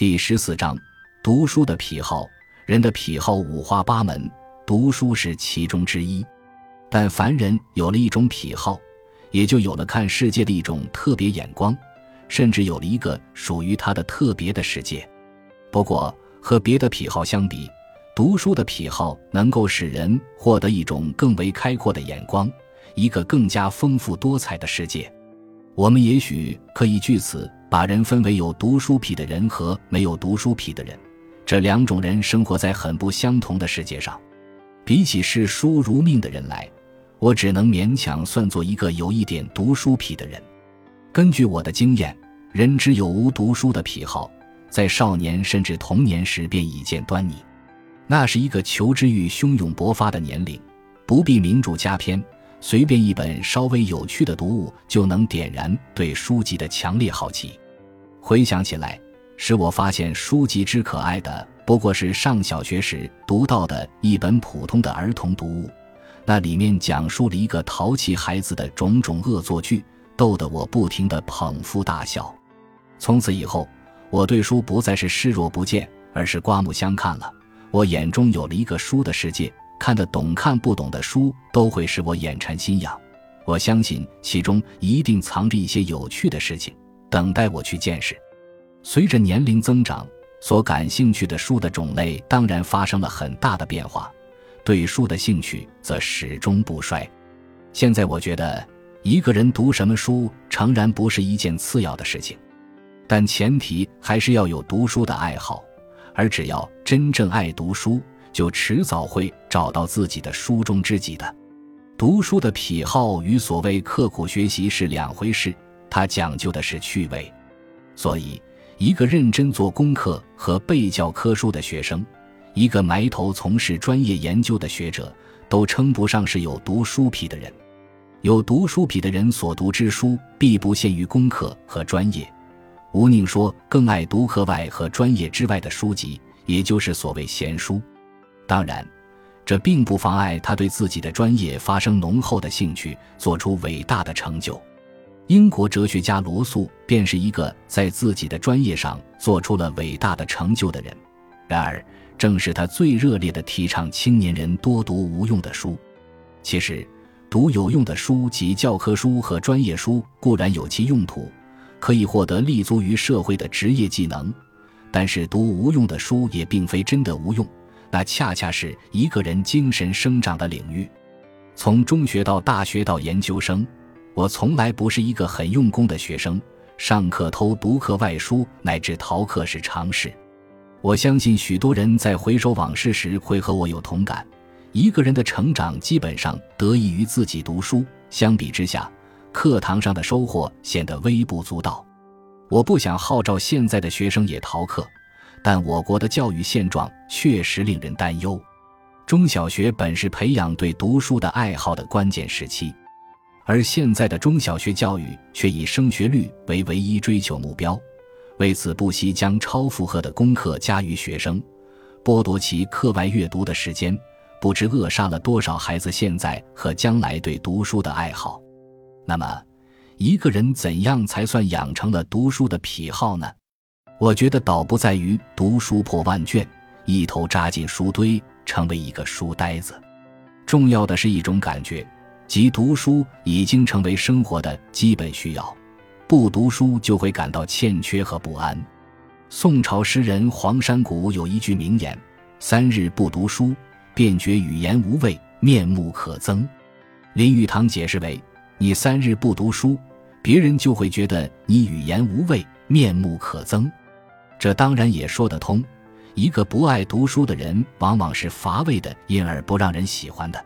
第十四章，读书的癖好。人的癖好五花八门，读书是其中之一。但凡人有了一种癖好，也就有了看世界的一种特别眼光，甚至有了一个属于他的特别的世界。不过，和别的癖好相比，读书的癖好能够使人获得一种更为开阔的眼光，一个更加丰富多彩的世界。我们也许可以据此把人分为有读书癖的人和没有读书癖的人。这两种人生活在很不相同的世界上。比起视书如命的人来，我只能勉强算作一个有一点读书癖的人。根据我的经验，人之有无读书的癖好，在少年甚至童年时便已见端倪。那是一个求知欲汹涌勃发的年龄，不必名著佳篇，随便一本稍微有趣的读物就能点燃对书籍的强烈好奇。回想起来，使我发现书籍之可爱的，不过是上小学时读到的一本普通的儿童读物，那里面讲述了一个淘气孩子的种种恶作剧，逗得我不停地捧腹大笑。从此以后，我对书不再是视若不见，而是刮目相看了。我眼中有了一个书的世界，看得懂看不懂的书都会使我眼馋心痒。我相信其中一定藏着一些有趣的事情，等待我去见识。随着年龄增长，所感兴趣的书的种类当然发生了很大的变化，对书的兴趣则始终不衰。现在我觉得，一个人读什么书，诚然不是一件次要的事情，但前提还是要有读书的爱好。而只要真正爱读书，就迟早会找到自己的书中知己的。读书的癖好与所谓刻苦学习是两回事，它讲究的是趣味。所以，一个认真做功课和背教科书的学生，一个埋头从事专业研究的学者，都称不上是有读书癖的人。有读书癖的人所读之书，必不限于功课和专业。吴宁说：“更爱读课外和专业之外的书籍，也就是所谓闲书。当然，这并不妨碍他对自己的专业发生浓厚的兴趣，做出伟大的成就。英国哲学家罗素便是一个在自己的专业上做出了伟大的成就的人。然而，正是他最热烈的提倡青年人多读无用的书。其实，读有用的书及教科书和专业书固然有其用途。”可以获得立足于社会的职业技能，但是读无用的书也并非真的无用，那恰恰是一个人精神生长的领域。从中学到大学到研究生，我从来不是一个很用功的学生，上课偷读课外书乃至逃课是常事。我相信许多人在回首往事时会和我有同感。一个人的成长基本上得益于自己读书，相比之下。课堂上的收获显得微不足道。我不想号召现在的学生也逃课，但我国的教育现状确实令人担忧。中小学本是培养对读书的爱好的关键时期，而现在的中小学教育却以升学率为唯一追求目标，为此不惜将超负荷的功课加于学生，剥夺其课外阅读的时间，不知扼杀了多少孩子现在和将来对读书的爱好。那么，一个人怎样才算养成了读书的癖好呢？我觉得倒不在于读书破万卷，一头扎进书堆，成为一个书呆子。重要的是一种感觉，即读书已经成为生活的基本需要，不读书就会感到欠缺和不安。宋朝诗人黄山谷有一句名言：“三日不读书，便觉语言无味，面目可憎。”林语堂解释为。你三日不读书，别人就会觉得你语言无味、面目可憎。这当然也说得通。一个不爱读书的人，往往是乏味的，因而不让人喜欢的。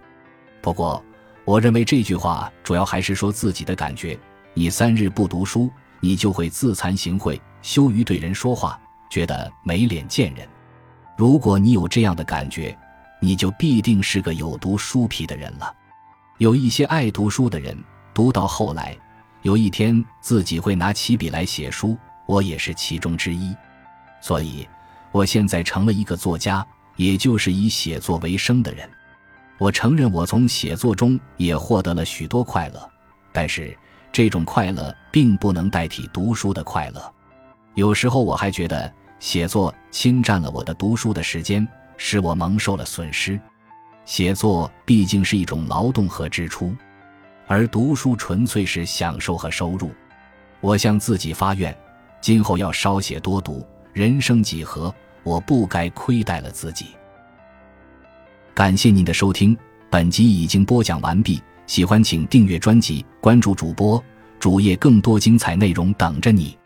不过，我认为这句话主要还是说自己的感觉。你三日不读书，你就会自惭形秽，羞于对人说话，觉得没脸见人。如果你有这样的感觉，你就必定是个有读书癖的人了。有一些爱读书的人。读到后来，有一天自己会拿起笔来写书，我也是其中之一。所以，我现在成了一个作家，也就是以写作为生的人。我承认，我从写作中也获得了许多快乐，但是这种快乐并不能代替读书的快乐。有时候我还觉得，写作侵占了我的读书的时间，使我蒙受了损失。写作毕竟是一种劳动和支出，而读书纯粹是享受和收入。我向自己发愿，今后要少写多读。人生几何，我不该亏待了自己。感谢您的收听，本集已经播讲完毕。喜欢请订阅专辑，关注主播主页，更多精彩内容等着你。